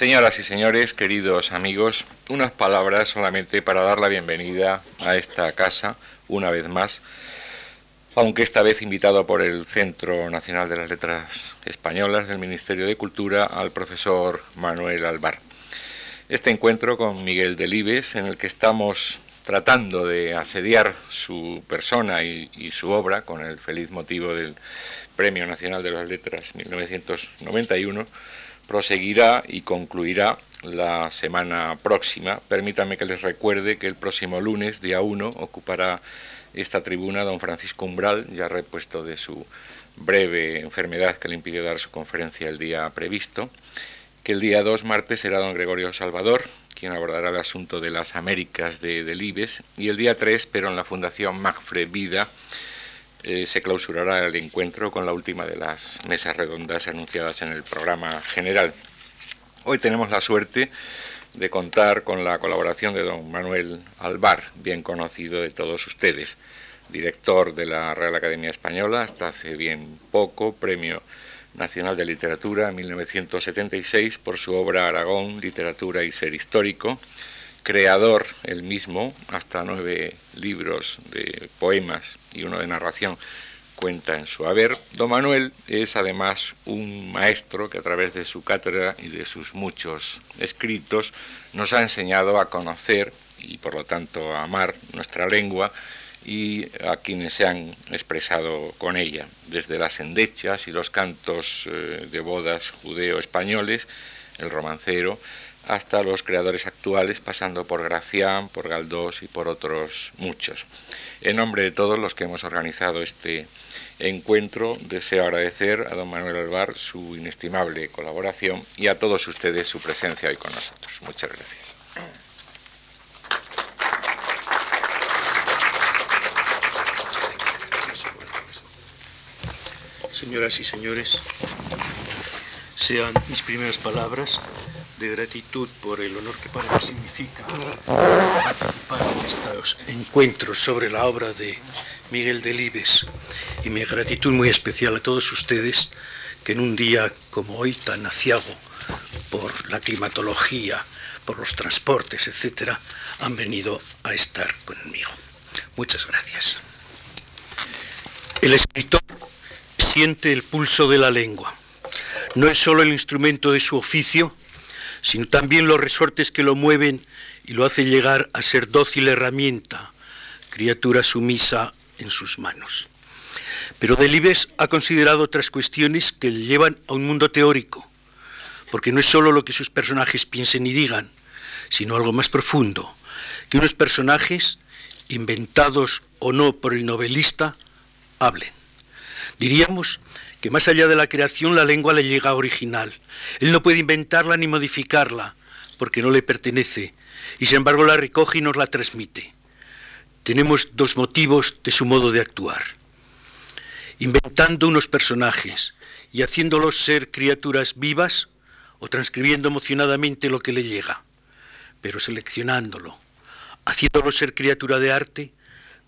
Señoras y señores, queridos amigos, unas palabras solamente para dar la bienvenida a esta casa, una vez más, aunque esta vez invitado por el Centro Nacional de las Letras Españolas del Ministerio de Cultura al profesor Manuel Alvar. Este encuentro con Miguel Delibes, en el que estamos tratando de asediar su persona y, y su obra con el feliz motivo del Premio Nacional de las Letras 1991, proseguirá y concluirá la semana próxima. Permítanme que les recuerde que el próximo lunes, día 1, ocupará esta tribuna don Francisco Umbral, ya repuesto de su breve enfermedad que le impidió dar su conferencia el día previsto, que el día 2, martes, será don Gregorio Salvador, quien abordará el asunto de las Américas de Delibes, y el día 3, pero en la Fundación Magfre Vida, eh, se clausurará el encuentro con la última de las mesas redondas anunciadas en el programa general. Hoy tenemos la suerte de contar con la colaboración de don Manuel Alvar, bien conocido de todos ustedes, director de la Real Academia Española hasta hace bien poco, Premio Nacional de Literatura en 1976 por su obra Aragón, Literatura y Ser Histórico, creador el mismo, hasta nueve libros de poemas y uno de narración cuenta en su haber. Don Manuel es además un maestro que a través de su cátedra y de sus muchos escritos nos ha enseñado a conocer y por lo tanto a amar nuestra lengua y a quienes se han expresado con ella, desde las endechas y los cantos eh, de bodas judeo-españoles, el romancero, hasta los creadores actuales, pasando por Gracián, por Galdós y por otros muchos. En nombre de todos los que hemos organizado este encuentro, deseo agradecer a don Manuel Alvar su inestimable colaboración y a todos ustedes su presencia hoy con nosotros. Muchas gracias. Señoras y señores, sean mis primeras palabras de gratitud por el honor que para mí significa participar en estos encuentros sobre la obra de Miguel Delibes y mi gratitud muy especial a todos ustedes que en un día como hoy tan aciago por la climatología, por los transportes, etcétera, han venido a estar conmigo. Muchas gracias. El escritor siente el pulso de la lengua. No es solo el instrumento de su oficio, sino también los resortes que lo mueven y lo hacen llegar a ser dócil herramienta, criatura sumisa en sus manos. Pero Delibes ha considerado otras cuestiones que le llevan a un mundo teórico, porque no es solo lo que sus personajes piensen y digan, sino algo más profundo, que unos personajes, inventados o no por el novelista, hablen. Diríamos que más allá de la creación la lengua le llega original. Él no puede inventarla ni modificarla, porque no le pertenece, y sin embargo la recoge y nos la transmite. Tenemos dos motivos de su modo de actuar. Inventando unos personajes y haciéndolos ser criaturas vivas o transcribiendo emocionadamente lo que le llega, pero seleccionándolo, haciéndolo ser criatura de arte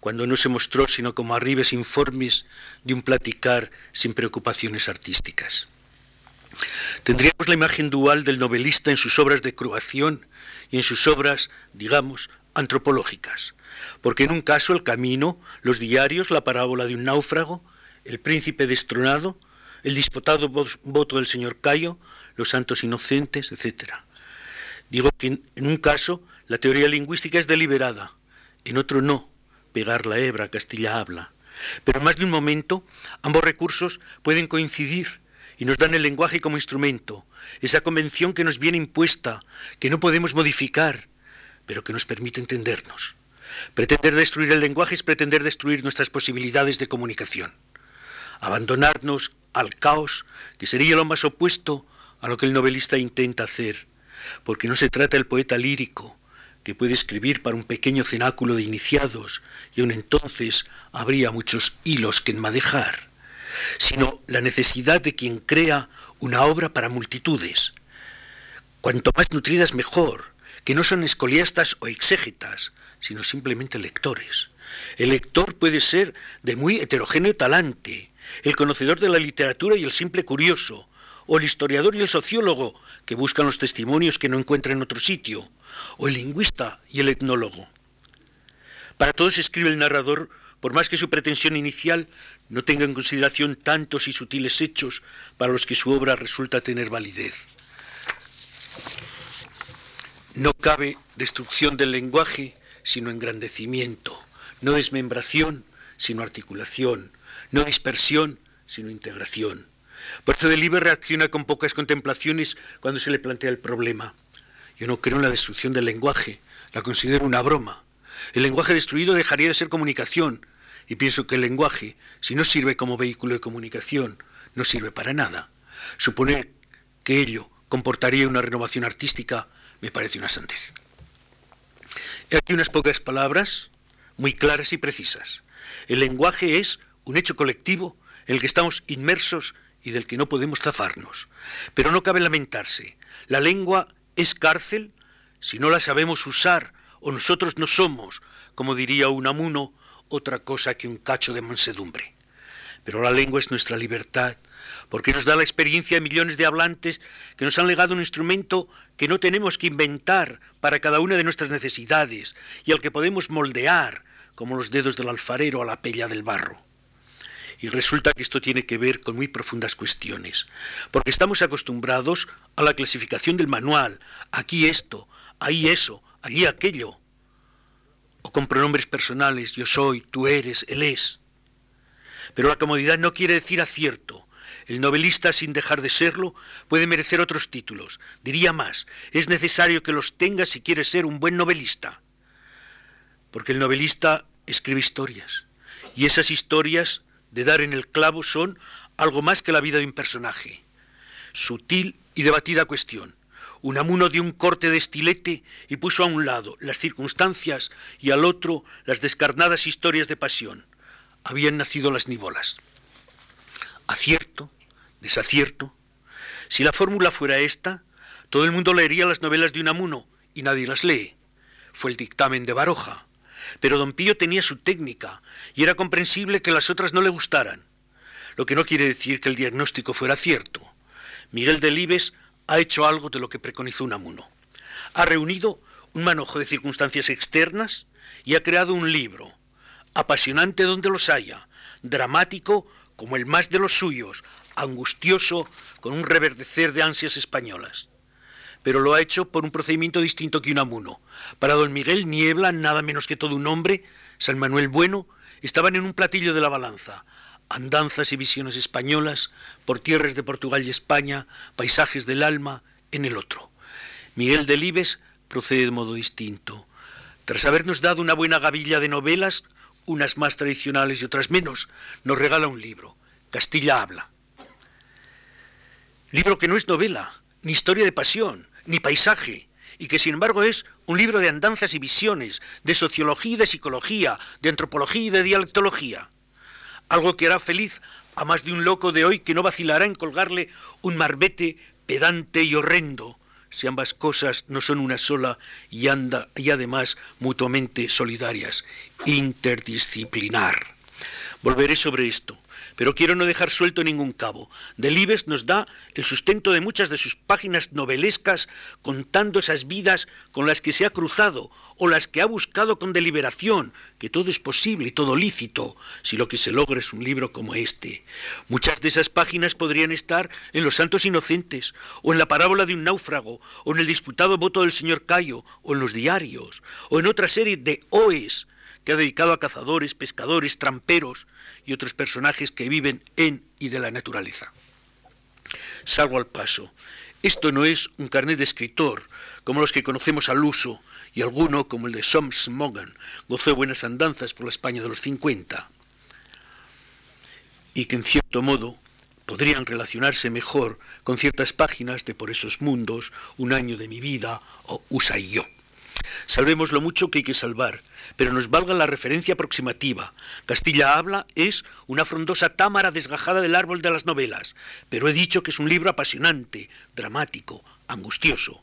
cuando no se mostró sino como arribes informes de un platicar sin preocupaciones artísticas. Tendríamos la imagen dual del novelista en sus obras de creación y en sus obras, digamos, antropológicas, porque en un caso el camino, los diarios, la parábola de un náufrago, el príncipe destronado, el disputado voto del señor Cayo, los santos inocentes, etc. Digo que en un caso la teoría lingüística es deliberada, en otro no, pegar la hebra, Castilla habla. Pero en más de un momento ambos recursos pueden coincidir y nos dan el lenguaje como instrumento, esa convención que nos viene impuesta, que no podemos modificar, pero que nos permite entendernos. Pretender destruir el lenguaje es pretender destruir nuestras posibilidades de comunicación. Abandonarnos al caos, que sería lo más opuesto a lo que el novelista intenta hacer, porque no se trata del poeta lírico, que puede escribir para un pequeño cenáculo de iniciados, y aun entonces habría muchos hilos que enmadejar, sino la necesidad de quien crea una obra para multitudes. Cuanto más nutridas mejor, que no son escoliastas o exégetas, sino simplemente lectores. El lector puede ser de muy heterogéneo talante, el conocedor de la literatura y el simple curioso, o el historiador y el sociólogo, que buscan los testimonios que no encuentran en otro sitio, o el lingüista y el etnólogo. Para todos escribe el narrador, por más que su pretensión inicial no tenga en consideración tantos y sutiles hechos para los que su obra resulta tener validez. No cabe destrucción del lenguaje, sino engrandecimiento, no desmembración, sino articulación, no dispersión, sino integración. Por eso Delibes reacciona con pocas contemplaciones cuando se le plantea el problema. Yo no creo en la destrucción del lenguaje, la considero una broma. El lenguaje destruido dejaría de ser comunicación, y pienso que el lenguaje, si no sirve como vehículo de comunicación, no sirve para nada. Suponer que ello comportaría una renovación artística me parece una santez. Aquí unas pocas palabras muy claras y precisas. El lenguaje es un hecho colectivo en el que estamos inmersos y del que no podemos zafarnos. Pero no cabe lamentarse. La lengua es cárcel si no la sabemos usar o nosotros no somos, como diría Unamuno, otra cosa que un cacho de mansedumbre. Pero la lengua es nuestra libertad, porque nos da la experiencia de millones de hablantes que nos han legado un instrumento que no tenemos que inventar para cada una de nuestras necesidades y al que podemos moldear, como los dedos del alfarero a la pella del barro. Y resulta que esto tiene que ver con muy profundas cuestiones, porque estamos acostumbrados a la clasificación del manual, aquí esto, ahí eso, allí aquello, o con pronombres personales, yo soy, tú eres, él es. Pero la comodidad no quiere decir acierto. El novelista, sin dejar de serlo, puede merecer otros títulos. Diría más, es necesario que los tenga si quiere ser un buen novelista. Porque el novelista escribe historias. Y esas historias de dar en el clavo son algo más que la vida de un personaje. Sutil y debatida cuestión. Unamuno dio un corte de estilete y puso a un lado las circunstancias y al otro las descarnadas historias de pasión. Habían nacido las nivolas. Acierto, desacierto. Si la fórmula fuera esta, todo el mundo leería las novelas de Unamuno y nadie las lee. Fue el dictamen de Baroja. Pero don Pío tenía su técnica y era comprensible que las otras no le gustaran, lo que no quiere decir que el diagnóstico fuera cierto. Miguel Delibes ha hecho algo de lo que preconizó Unamuno. Ha reunido un manojo de circunstancias externas y ha creado un libro, apasionante donde los haya, dramático como el más de los suyos, angustioso con un reverdecer de ansias españolas pero lo ha hecho por un procedimiento distinto que Unamuno. Para don Miguel Niebla, nada menos que todo un hombre, San Manuel Bueno, estaban en un platillo de la balanza. Andanzas y visiones españolas, por tierras de Portugal y España, paisajes del alma, en el otro. Miguel Delibes procede de modo distinto. Tras habernos dado una buena gavilla de novelas, unas más tradicionales y otras menos, nos regala un libro, Castilla habla. Libro que no es novela, ni historia de pasión, ni paisaje, y que sin embargo es un libro de andanzas y visiones, de sociología y de psicología, de antropología y de dialectología. Algo que hará feliz a más de un loco de hoy que no vacilará en colgarle un marbete pedante y horrendo, si ambas cosas no son una sola y, anda, y además mutuamente solidarias. Interdisciplinar. Volveré sobre esto pero quiero no dejar suelto ningún cabo. Delibes nos da el sustento de muchas de sus páginas novelescas contando esas vidas con las que se ha cruzado o las que ha buscado con deliberación, que todo es posible y todo lícito, si lo que se logra es un libro como este. Muchas de esas páginas podrían estar en Los Santos Inocentes, o en la parábola de un náufrago, o en el disputado voto del señor Cayo, o en los diarios, o en otra serie de OES que ha dedicado a cazadores, pescadores, tramperos y otros personajes que viven en y de la naturaleza. Salgo al paso. Esto no es un carnet de escritor, como los que conocemos al uso, y alguno, como el de Soms Mogan, gozó de buenas andanzas por la España de los 50, y que en cierto modo podrían relacionarse mejor con ciertas páginas de Por esos mundos, Un año de mi vida o Usa y yo. Salvemos lo mucho que hay que salvar, pero nos valga la referencia aproximativa. Castilla habla es una frondosa támara desgajada del árbol de las novelas, pero he dicho que es un libro apasionante, dramático, angustioso.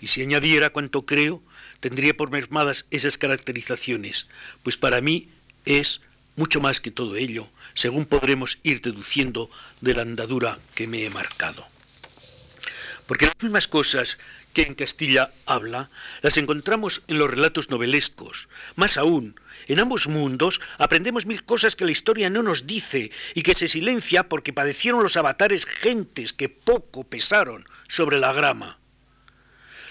Y si añadiera cuanto creo, tendría por mermadas esas caracterizaciones, pues para mí es mucho más que todo ello, según podremos ir deduciendo de la andadura que me he marcado. Porque las mismas cosas que en Castilla habla las encontramos en los relatos novelescos. Más aún, en ambos mundos aprendemos mil cosas que la historia no nos dice y que se silencia porque padecieron los avatares gentes que poco pesaron sobre la grama.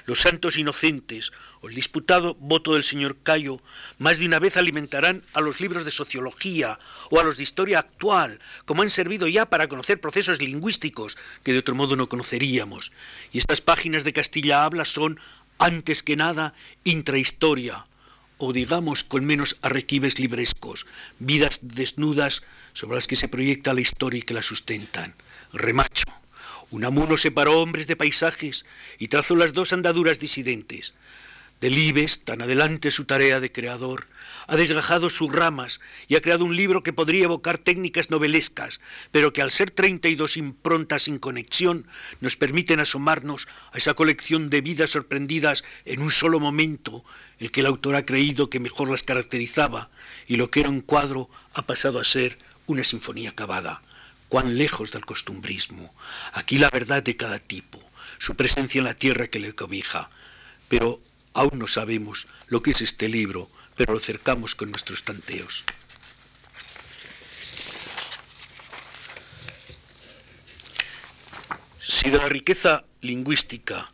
Los santos inocentes o el disputado voto del señor Cayo más de una vez alimentarán a los libros de sociología o a los de historia actual, como han servido ya para conocer procesos lingüísticos que de otro modo no conoceríamos. Y estas páginas de Castilla habla son, antes que nada, intrahistoria, o digamos con menos arrequibes librescos, vidas desnudas sobre las que se proyecta la historia y que la sustentan. Remacho. Unamuno separó hombres de paisajes y trazó las dos andaduras disidentes. Delibes, tan adelante su tarea de creador, ha desgajado sus ramas y ha creado un libro que podría evocar técnicas novelescas, pero que al ser 32 improntas sin conexión nos permiten asomarnos a esa colección de vidas sorprendidas en un solo momento, el que el autor ha creído que mejor las caracterizaba, y lo que era un cuadro ha pasado a ser una sinfonía acabada cuán lejos del costumbrismo. Aquí la verdad de cada tipo, su presencia en la tierra que le cobija. Pero aún no sabemos lo que es este libro, pero lo cercamos con nuestros tanteos. Si de la riqueza lingüística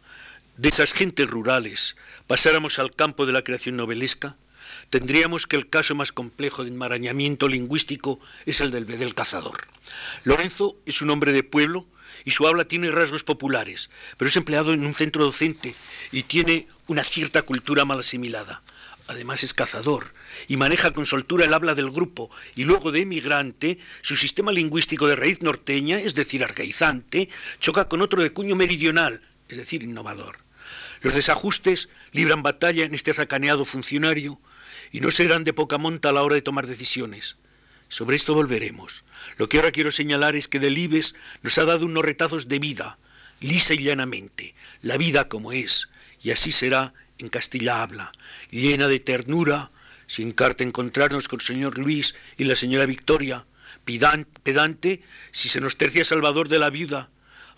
de esas gentes rurales pasáramos al campo de la creación novelesca, tendríamos que el caso más complejo de enmarañamiento lingüístico es el del bedel cazador. Lorenzo es un hombre de pueblo y su habla tiene rasgos populares, pero es empleado en un centro docente y tiene una cierta cultura mal asimilada. Además es cazador y maneja con soltura el habla del grupo y luego de emigrante, su sistema lingüístico de raíz norteña, es decir, arcaizante, choca con otro de cuño meridional, es decir, innovador. Los desajustes libran batalla en este zacaneado funcionario y no serán de poca monta a la hora de tomar decisiones. Sobre esto volveremos. Lo que ahora quiero señalar es que Delibes nos ha dado unos retazos de vida, lisa y llanamente, la vida como es, y así será en Castilla habla, llena de ternura, sin carta encontrarnos con el señor Luis y la señora Victoria, pedante si se nos tercia Salvador de la viuda,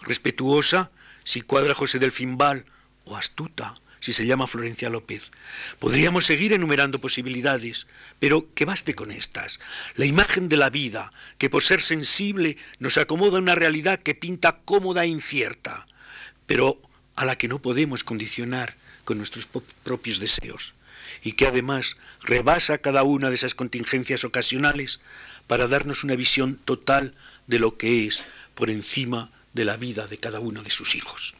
respetuosa si cuadra José del Fimbal, o astuta si se llama Florencia López. Podríamos seguir enumerando posibilidades, pero que baste con estas. La imagen de la vida, que por ser sensible nos acomoda una realidad que pinta cómoda e incierta, pero a la que no podemos condicionar con nuestros propios deseos, y que además rebasa cada una de esas contingencias ocasionales para darnos una visión total de lo que es por encima de la vida de cada uno de sus hijos.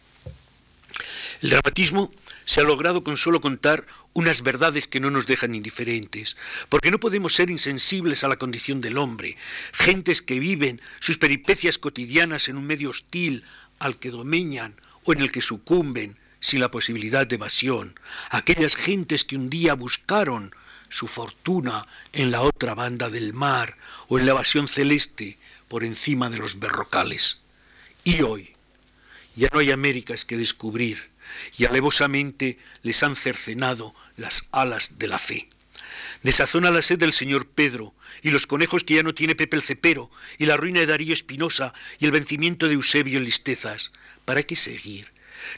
El dramatismo se ha logrado con solo contar unas verdades que no nos dejan indiferentes, porque no podemos ser insensibles a la condición del hombre, gentes que viven sus peripecias cotidianas en un medio hostil al que domeñan o en el que sucumben sin la posibilidad de evasión, aquellas gentes que un día buscaron su fortuna en la otra banda del mar o en la evasión celeste por encima de los berrocales. Y hoy ya no hay Américas que descubrir, y alevosamente les han cercenado las alas de la fe. Desazona la sed del señor Pedro, y los conejos que ya no tiene Pepe el Cepero, y la ruina de Darío Espinosa, y el vencimiento de Eusebio en Listezas. ¿Para qué seguir?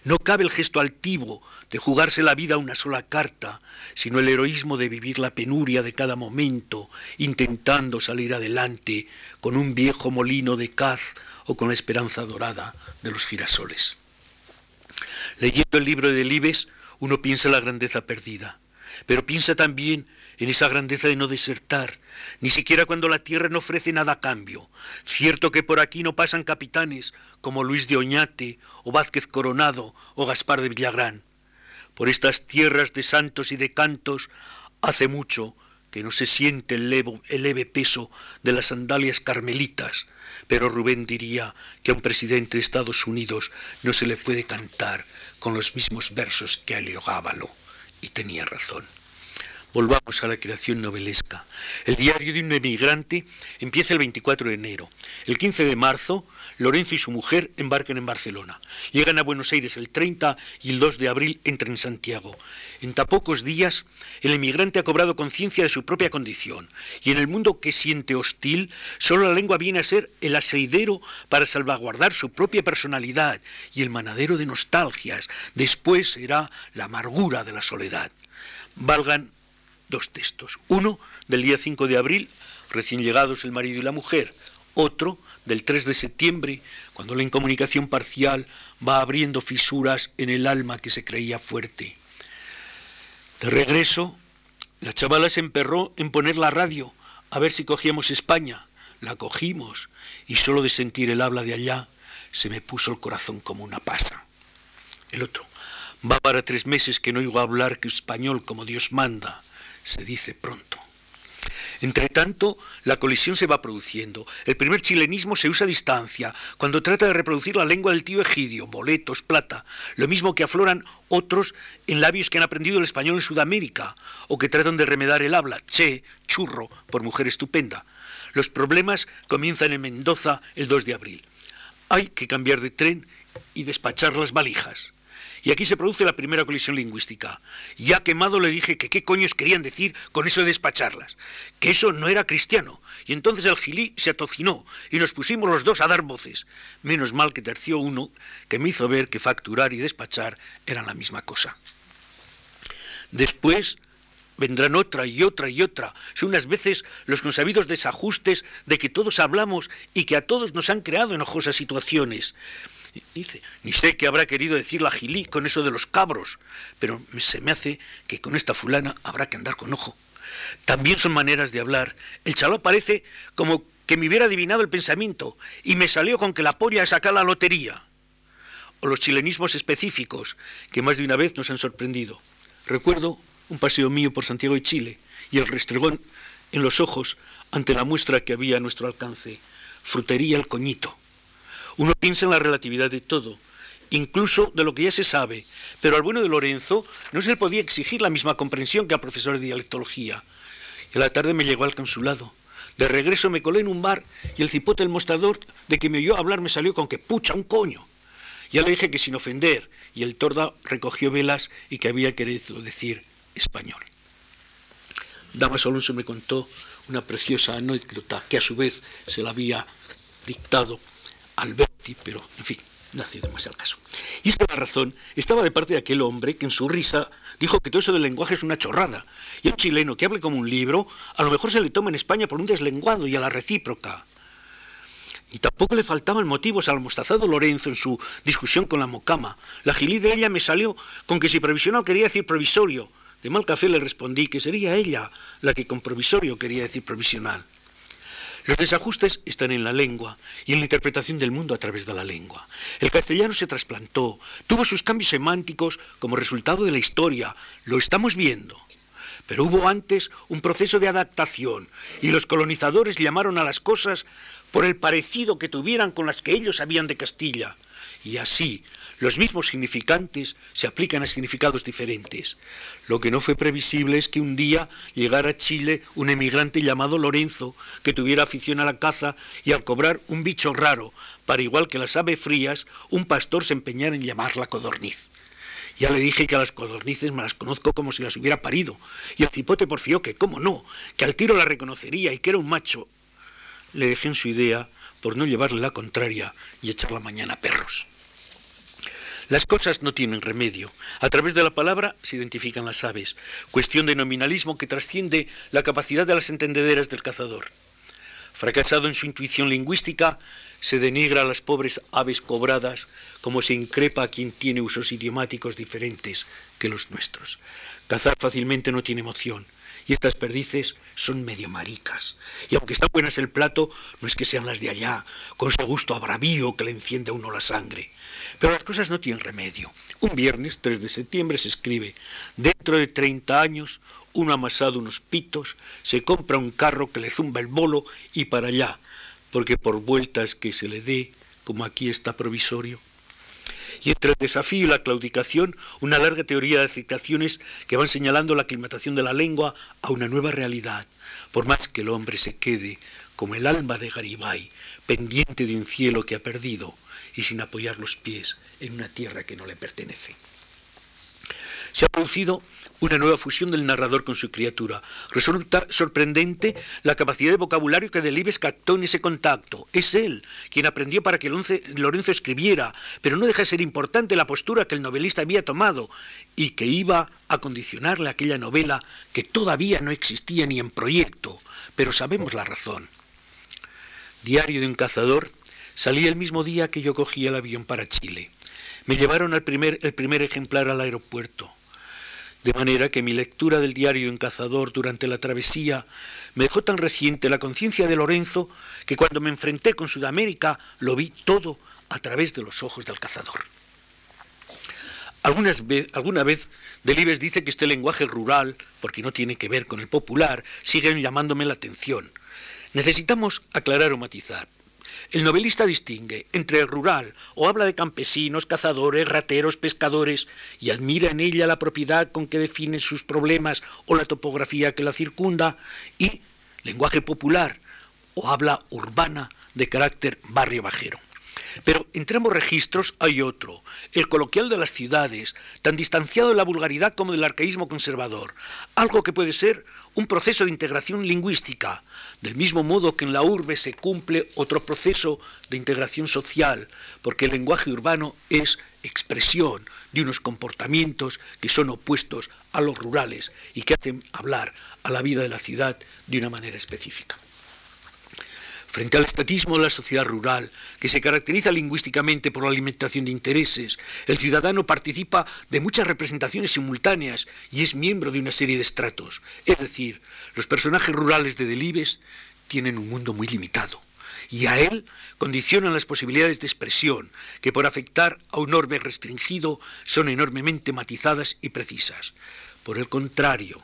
No cabe el gesto altivo de jugarse la vida a una sola carta, sino el heroísmo de vivir la penuria de cada momento, intentando salir adelante con un viejo molino de caz o con la esperanza dorada de los girasoles. Leyendo el libro de Delibes, uno piensa en la grandeza perdida, pero piensa también en esa grandeza de no desertar, ni siquiera cuando la tierra no ofrece nada a cambio. Cierto que por aquí no pasan capitanes como Luis de Oñate, o Vázquez Coronado, o Gaspar de Villagrán. Por estas tierras de santos y de cantos hace mucho que no se siente el, el leve peso de las sandalias carmelitas, pero Rubén diría que a un presidente de Estados Unidos no se le puede cantar con los mismos versos que a Heliogábalo, y tenía razón. Volvamos a la creación novelesca. El diario de un emigrante empieza el 24 de enero. El 15 de marzo, Lorenzo y su mujer embarcan en Barcelona. Llegan a Buenos Aires el 30 y el 2 de abril entran en Santiago. En tan pocos días, el emigrante ha cobrado conciencia de su propia condición. Y en el mundo que siente hostil, solo la lengua viene a ser el aseidero para salvaguardar su propia personalidad y el manadero de nostalgias. Después será la amargura de la soledad. Valgan dos textos. Uno del día 5 de abril, recién llegados el marido y la mujer. Otro del 3 de septiembre, cuando la incomunicación parcial va abriendo fisuras en el alma que se creía fuerte. De regreso, la chavala se emperró en poner la radio a ver si cogíamos España. La cogimos y solo de sentir el habla de allá se me puso el corazón como una pasa. El otro, va para tres meses que no oigo hablar que español como Dios manda se dice pronto. Entre tanto, la colisión se va produciendo. El primer chilenismo se usa a distancia, cuando trata de reproducir la lengua del tío Egidio, boletos, plata, lo mismo que afloran otros en labios que han aprendido el español en Sudamérica, o que tratan de remedar el habla, che, churro, por mujer estupenda. Los problemas comienzan en Mendoza el 2 de abril. Hay que cambiar de tren y despachar las valijas. Y aquí se produce la primera colisión lingüística. Ya quemado le dije que qué coños querían decir con eso de despacharlas, que eso no era cristiano. Y entonces el gilí se atocinó y nos pusimos los dos a dar voces. Menos mal que terció uno que me hizo ver que facturar y despachar eran la misma cosa. Después vendrán otra y otra y otra. Son unas veces los consabidos desajustes de que todos hablamos y que a todos nos han creado enojosas situaciones. Dice, ni sé qué habrá querido decir la Gilí con eso de los cabros, pero se me hace que con esta fulana habrá que andar con ojo. También son maneras de hablar. El chaló parece como que me hubiera adivinado el pensamiento y me salió con que la polla saca la lotería. O los chilenismos específicos que más de una vez nos han sorprendido. Recuerdo un paseo mío por Santiago de Chile y el restregón en los ojos ante la muestra que había a nuestro alcance. Frutería el coñito. Uno piensa en la relatividad de todo, incluso de lo que ya se sabe, pero al bueno de Lorenzo no se le podía exigir la misma comprensión que al profesor de dialectología. Y a la tarde me llegó al consulado. De regreso me colé en un bar y el cipote del mostrador de que me oyó hablar me salió con que pucha un coño. Ya le dije que sin ofender, y el torda recogió velas y que había querido decir español. Damas Alonso me contó una preciosa anécdota que a su vez se la había dictado Alberti, pero en fin, no hace demasiado caso. Y es que la razón estaba de parte de aquel hombre que en su risa dijo que todo eso del lenguaje es una chorrada. Y a un chileno que hable como un libro, a lo mejor se le toma en España por un deslenguado y a la recíproca. Y tampoco le faltaban motivos al mostazado Lorenzo en su discusión con la mocama. La gilí de ella me salió con que si provisional quería decir provisorio. De mal café le respondí que sería ella la que con provisorio quería decir provisional. Los desajustes están en la lengua y en la interpretación del mundo a través de la lengua. El castellano se trasplantó, tuvo sus cambios semánticos como resultado de la historia, lo estamos viendo. Pero hubo antes un proceso de adaptación y los colonizadores llamaron a las cosas por el parecido que tuvieran con las que ellos sabían de Castilla. Y así, los mismos significantes se aplican a significados diferentes. Lo que no fue previsible es que un día llegara a Chile un emigrante llamado Lorenzo, que tuviera afición a la caza y al cobrar un bicho raro, para igual que las aves frías, un pastor se empeñara en llamarla codorniz. Ya le dije que a las codornices me las conozco como si las hubiera parido. Y el cipote porfió que, cómo no, que al tiro la reconocería y que era un macho. Le dejé en su idea por no llevarle la contraria y echar la mañana a perros. Las cosas no tienen remedio. A través de la palabra se identifican las aves, cuestión de nominalismo que trasciende la capacidad de las entendederas del cazador. Fracasado en su intuición lingüística, se denigra a las pobres aves cobradas como se increpa a quien tiene usos idiomáticos diferentes que los nuestros. Cazar fácilmente no tiene emoción, y estas perdices son medio maricas. Y aunque está buenas el plato, no es que sean las de allá, con su gusto a bravío que le enciende a uno la sangre. Pero las cosas no tienen remedio. Un viernes, 3 de septiembre, se escribe, dentro de 30 años, uno amasado unos pitos, se compra un carro que le zumba el bolo y para allá, porque por vueltas que se le dé, como aquí está provisorio. Y entre el desafío y la claudicación una larga teoría de citaciones que van señalando la aclimatación de la lengua a una nueva realidad, por más que el hombre se quede como el alma de Garibay, pendiente de un cielo que ha perdido y sin apoyar los pies en una tierra que no le pertenece. Se ha producido una nueva fusión del narrador con su criatura. Resulta sorprendente la capacidad de vocabulario que Delibes captó en ese contacto. Es él quien aprendió para que Lorenzo escribiera, pero no deja de ser importante la postura que el novelista había tomado y que iba a condicionarle aquella novela que todavía no existía ni en proyecto, pero sabemos la razón. Diario de un cazador salí el mismo día que yo cogí el avión para Chile. Me llevaron al el primer ejemplar al aeropuerto. De manera que mi lectura del diario en Cazador durante la travesía me dejó tan reciente la conciencia de Lorenzo que cuando me enfrenté con Sudamérica lo vi todo a través de los ojos del cazador. alguna vez Delibes dice que este lenguaje rural, porque no tiene que ver con el popular, sigue llamándome la atención. Necesitamos aclarar o matizar. El novelista distingue entre el rural o habla de campesinos, cazadores, rateros, pescadores y admira en ella la propiedad con que define sus problemas o la topografía que la circunda y lenguaje popular o habla urbana de carácter barrio bajero. Pero entre ambos registros hay otro, el coloquial de las ciudades, tan distanciado de la vulgaridad como del arcaísmo conservador, algo que puede ser un proceso de integración lingüística, del mismo modo que en la urbe se cumple otro proceso de integración social, porque el lenguaje urbano es expresión de unos comportamientos que son opuestos a los rurales y que hacen hablar a la vida de la ciudad de una manera específica. Frente al estatismo de la sociedad rural, que se caracteriza lingüísticamente por la alimentación de intereses, el ciudadano participa de muchas representaciones simultáneas y es miembro de una serie de estratos. Es decir, los personajes rurales de Delibes tienen un mundo muy limitado y a él condicionan las posibilidades de expresión, que por afectar a un orbe restringido son enormemente matizadas y precisas. Por el contrario,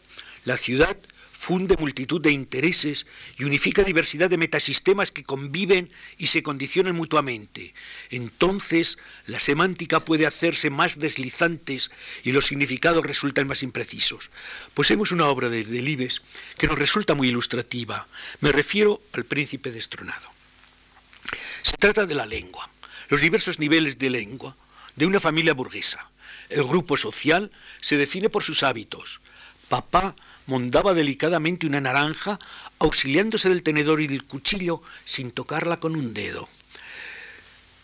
la ciudad funde multitud de intereses y unifica diversidad de metasistemas que conviven y se condicionan mutuamente. Entonces, la semántica puede hacerse más deslizantes y los significados resultan más imprecisos. Poseemos una obra de Delibes que nos resulta muy ilustrativa. Me refiero al príncipe destronado. Se trata de la lengua, los diversos niveles de lengua de una familia burguesa. El grupo social se define por sus hábitos. Papá mondaba delicadamente una naranja, auxiliándose del tenedor y del cuchillo sin tocarla con un dedo.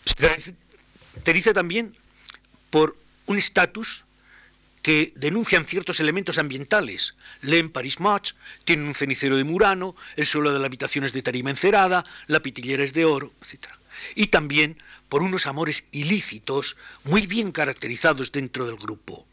Se caracteriza también por un estatus que denuncian ciertos elementos ambientales. Leen Paris Match, tienen un cenicero de Murano, el suelo de la habitación es de tarima encerada, la pitillera es de oro, etc. Y también por unos amores ilícitos muy bien caracterizados dentro del grupo.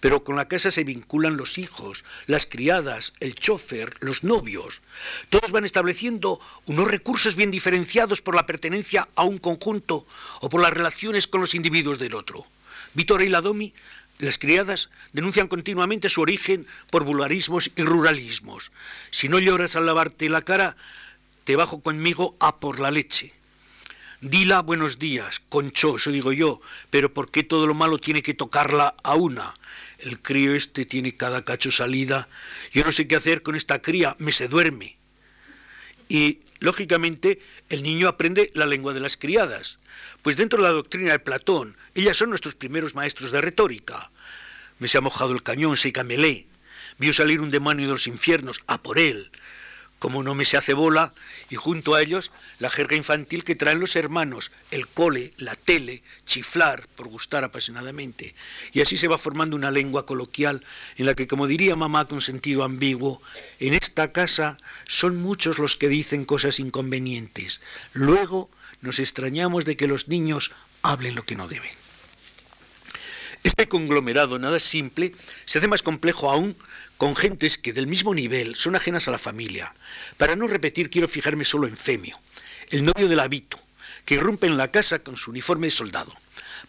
Pero con la casa se vinculan los hijos, las criadas, el chofer, los novios. Todos van estableciendo unos recursos bien diferenciados por la pertenencia a un conjunto o por las relaciones con los individuos del otro. Vítor y Ladomi, las criadas denuncian continuamente su origen por vulgarismos y ruralismos. Si no lloras al lavarte la cara, te bajo conmigo a por la leche. Dila buenos días, concho, eso digo yo, pero ¿por qué todo lo malo tiene que tocarla a una? el crío este tiene cada cacho salida, yo no sé qué hacer con esta cría, me se duerme. Y, lógicamente, el niño aprende la lengua de las criadas, pues dentro de la doctrina de Platón, ellas son nuestros primeros maestros de retórica. Me se ha mojado el cañón, se camelé, vio salir un demonio de los infiernos, a por él, como no me se hace bola, y junto a ellos la jerga infantil que traen los hermanos, el cole, la tele, chiflar, por gustar apasionadamente. Y así se va formando una lengua coloquial en la que, como diría mamá con sentido ambiguo, en esta casa son muchos los que dicen cosas inconvenientes. Luego nos extrañamos de que los niños hablen lo que no deben. Este conglomerado nada simple se hace más complejo aún con gentes que del mismo nivel son ajenas a la familia. Para no repetir, quiero fijarme solo en Femio, el novio del Habito, que irrumpe en la casa con su uniforme de soldado.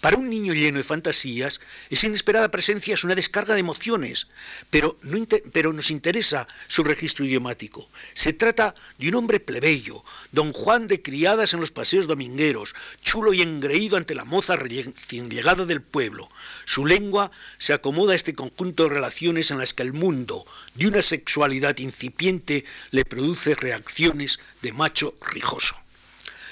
Para un niño lleno de fantasías, esa inesperada presencia es una descarga de emociones, pero, no pero nos interesa su registro idiomático. Se trata de un hombre plebeyo, don Juan de criadas en los paseos domingueros, chulo y engreído ante la moza recién llegada del pueblo. Su lengua se acomoda a este conjunto de relaciones en las que el mundo, de una sexualidad incipiente, le produce reacciones de macho rijoso.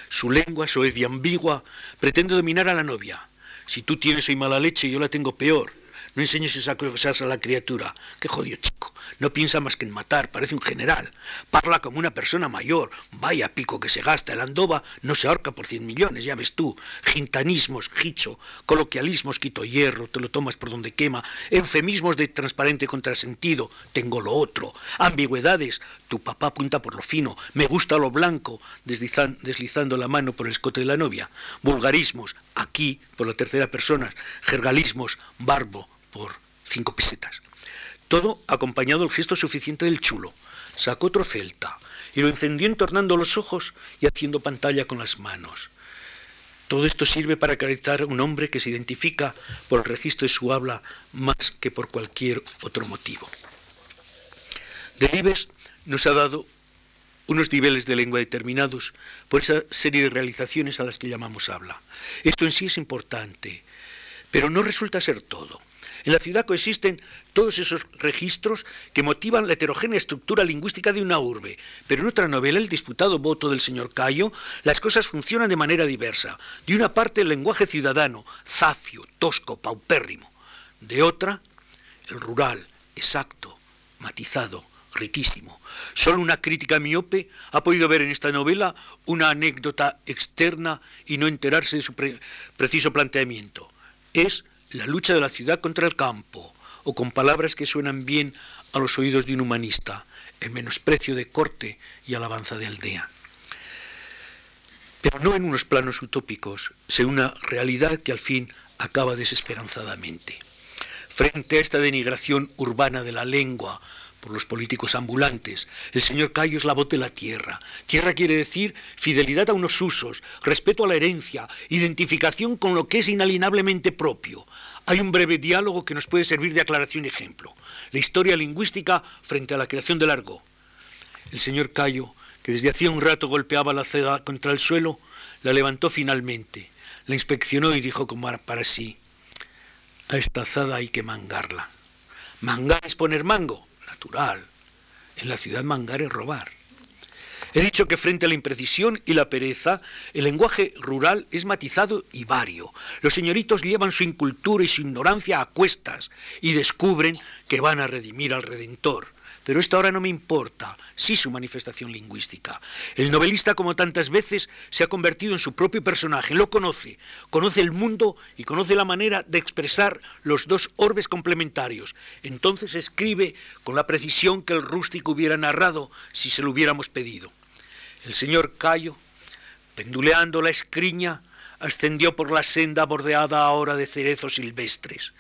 Su lengua, soez y ambigua, pretende dominar a la novia. Si tú tienes hoy mala leche, yo la tengo peor. No enseñes esas cosas a la criatura. Qué jodido chico. No piensa más que en matar, parece un general. Parla como una persona mayor. Vaya pico que se gasta. El Andova no se ahorca por cien millones, ya ves tú. Gintanismos, gicho, coloquialismos, quito hierro, te lo tomas por donde quema. Eufemismos de transparente contrasentido, tengo lo otro. Ambigüedades, tu papá apunta por lo fino. Me gusta lo blanco, deslizando la mano por el escote de la novia. Vulgarismos, aquí, por la tercera persona. Jergalismos, barbo, por cinco pesetas. Todo acompañado del gesto suficiente del chulo. Sacó otro celta y lo encendió entornando los ojos y haciendo pantalla con las manos. Todo esto sirve para caracterizar a un hombre que se identifica por el registro de su habla más que por cualquier otro motivo. Delibes nos ha dado unos niveles de lengua determinados por esa serie de realizaciones a las que llamamos habla. Esto en sí es importante, pero no resulta ser todo. En la ciudad coexisten todos esos registros que motivan la heterogénea estructura lingüística de una urbe, pero en otra novela, El disputado voto del señor Cayo, las cosas funcionan de manera diversa. De una parte, el lenguaje ciudadano, zafio, tosco, paupérrimo. De otra, el rural, exacto, matizado, riquísimo. Solo una crítica miope ha podido ver en esta novela una anécdota externa y no enterarse de su preciso planteamiento. Es la lucha de la ciudad contra el campo, o con palabras que suenan bien a los oídos de un humanista, el menosprecio de corte y alabanza de aldea. Pero no en unos planos utópicos, sino una realidad que al fin acaba desesperanzadamente. Frente a esta denigración urbana de la lengua, por los políticos ambulantes. El señor Cayo es la voz de la tierra. Tierra quiere decir fidelidad a unos usos, respeto a la herencia, identificación con lo que es inalienablemente propio. Hay un breve diálogo que nos puede servir de aclaración y ejemplo. La historia lingüística frente a la creación del argot. El señor Cayo, que desde hacía un rato golpeaba la seda contra el suelo, la levantó finalmente, la inspeccionó y dijo como para sí, a esta azada hay que mangarla. Mangar es poner mango. En la ciudad mangar es robar. He dicho que frente a la imprecisión y la pereza, el lenguaje rural es matizado y vario. Los señoritos llevan su incultura y su ignorancia a cuestas y descubren que van a redimir al Redentor pero esto ahora no me importa, sí su manifestación lingüística. El novelista, como tantas veces, se ha convertido en su propio personaje, lo conoce, conoce el mundo y conoce la manera de expresar los dos orbes complementarios. Entonces escribe con la precisión que el rústico hubiera narrado si se lo hubiéramos pedido. El señor Cayo, penduleando la escriña, ascendió por la senda bordeada ahora de cerezos silvestres,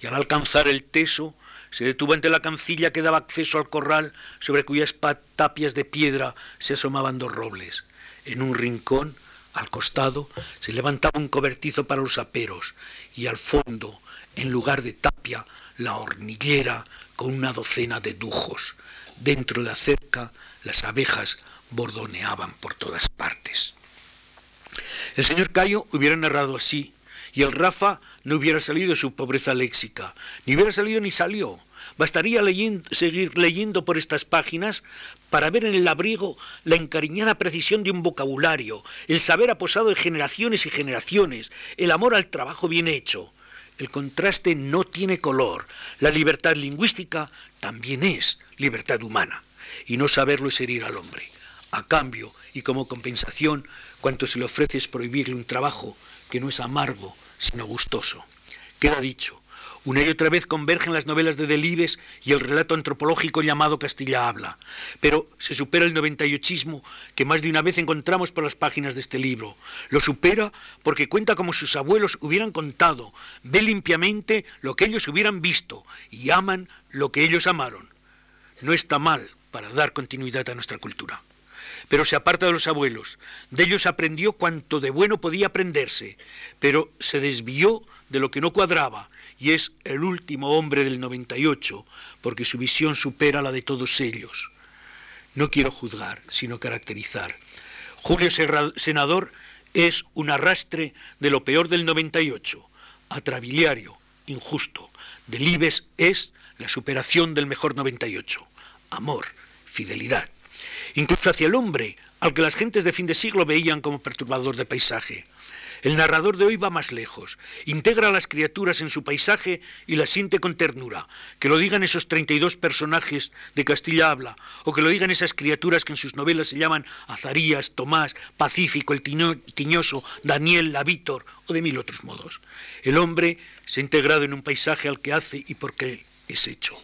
y al alcanzar el teso, se detuvo ante la cancilla que daba acceso al corral, sobre cuyas tapias de piedra se asomaban dos robles. En un rincón, al costado, se levantaba un cobertizo para los aperos, y al fondo, en lugar de tapia, la hornillera con una docena de dujos. Dentro de la cerca, las abejas bordoneaban por todas partes. El señor Cayo hubiera narrado así, y el Rafa no hubiera salido su pobreza léxica, ni hubiera salido ni salió. Bastaría seguir leyendo por estas páginas para ver en el abrigo la encariñada precisión de un vocabulario, el saber aposado de generaciones y generaciones, el amor al trabajo bien hecho. El contraste no tiene color. La libertad lingüística también es libertad humana. Y no saberlo es herir al hombre. A cambio y como compensación, cuanto se le ofrece es prohibirle un trabajo que no es amargo, sino gustoso. Queda dicho, una y otra vez convergen las novelas de Delibes y el relato antropológico llamado Castilla habla, pero se supera el 98ismo que más de una vez encontramos por las páginas de este libro. Lo supera porque cuenta como sus abuelos hubieran contado, ve limpiamente lo que ellos hubieran visto y aman lo que ellos amaron. No está mal para dar continuidad a nuestra cultura. Pero se aparta de los abuelos. De ellos aprendió cuanto de bueno podía aprenderse, pero se desvió de lo que no cuadraba y es el último hombre del 98, porque su visión supera la de todos ellos. No quiero juzgar, sino caracterizar. Julio Senador es un arrastre de lo peor del 98, atrabiliario, injusto. Delibes es la superación del mejor 98, amor, fidelidad. Incluso hacia el hombre, al que las gentes de fin de siglo veían como perturbador de paisaje. El narrador de hoy va más lejos, integra a las criaturas en su paisaje y las siente con ternura. Que lo digan esos 32 personajes de Castilla habla, o que lo digan esas criaturas que en sus novelas se llaman Azarías, Tomás, Pacífico, el Tiñoso, Daniel, la Víctor, o de mil otros modos. El hombre se ha integrado en un paisaje al que hace y por qué es hecho.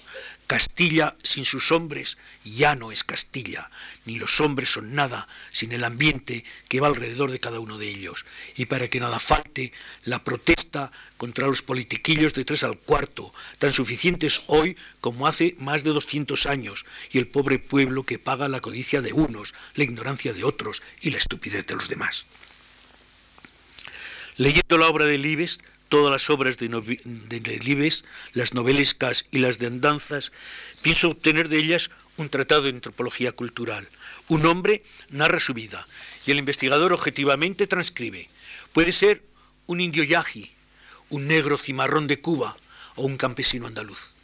Castilla sin sus hombres ya no es Castilla, ni los hombres son nada sin el ambiente que va alrededor de cada uno de ellos. Y para que nada falte, la protesta contra los politiquillos de tres al cuarto, tan suficientes hoy como hace más de 200 años, y el pobre pueblo que paga la codicia de unos, la ignorancia de otros y la estupidez de los demás. Leyendo la obra de Libes, todas las obras de, Libes, las novelescas y las de andanzas, pienso obtener de ellas un tratado de antropología cultural. Un hombre narra su vida y el investigador objetivamente transcribe. Puede ser un indio yaji, un negro cimarrón de Cuba o un campesino andaluz.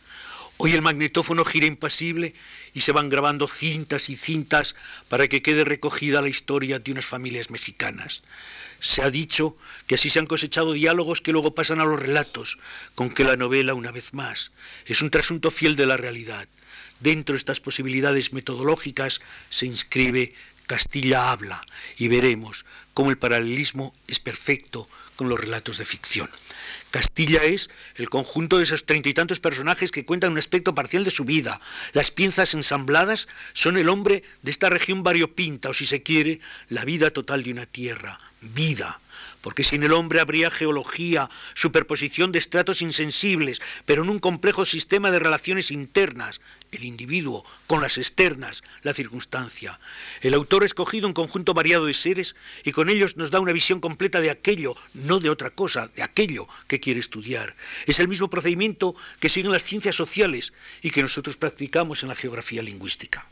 Hoy el magnetófono gira impasible y se van grabando cintas y cintas para que quede recogida la historia de unas familias mexicanas. Se ha dicho que así se han cosechado diálogos que luego pasan a los relatos, con que la novela, una vez más, es un trasunto fiel de la realidad. Dentro de estas posibilidades metodológicas se inscribe Castilla habla y veremos cómo el paralelismo es perfecto con los relatos de ficción. Castilla es el conjunto de esos treinta y tantos personajes que cuentan un aspecto parcial de su vida. Las piezas ensambladas son el hombre de esta región variopinta, o si se quiere, la vida total de una tierra. Vida, porque sin el hombre habría geología, superposición de estratos insensibles, pero en un complejo sistema de relaciones internas, el individuo con las externas, la circunstancia. El autor ha escogido un conjunto variado de seres y con ellos nos da una visión completa de aquello, no de otra cosa, de aquello que quiere estudiar. Es el mismo procedimiento que siguen las ciencias sociales y que nosotros practicamos en la geografía lingüística.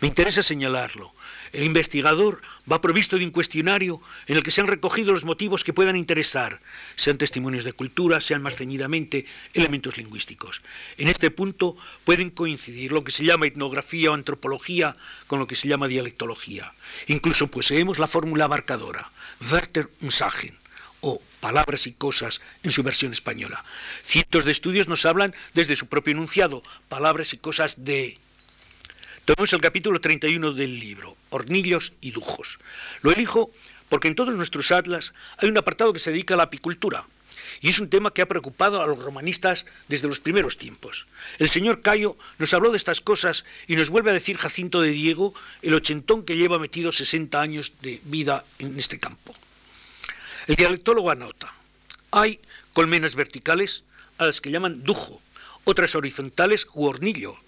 Me interesa señalarlo. El investigador va provisto de un cuestionario en el que se han recogido los motivos que puedan interesar, sean testimonios de cultura, sean más ceñidamente elementos lingüísticos. En este punto pueden coincidir lo que se llama etnografía o antropología con lo que se llama dialectología. Incluso poseemos la fórmula abarcadora, Werther und Sagen, o palabras y cosas en su versión española. Cientos de estudios nos hablan desde su propio enunciado, palabras y cosas de Tomemos el capítulo 31 del libro, Hornillos y Dujos. Lo elijo porque en todos nuestros atlas hay un apartado que se dedica a la apicultura, y es un tema que ha preocupado a los romanistas desde los primeros tiempos. El señor Cayo nos habló de estas cosas y nos vuelve a decir Jacinto de Diego, el ochentón que lleva metido 60 años de vida en este campo. El dialectólogo anota, hay colmenas verticales a las que llaman dujo, otras horizontales u hornillo,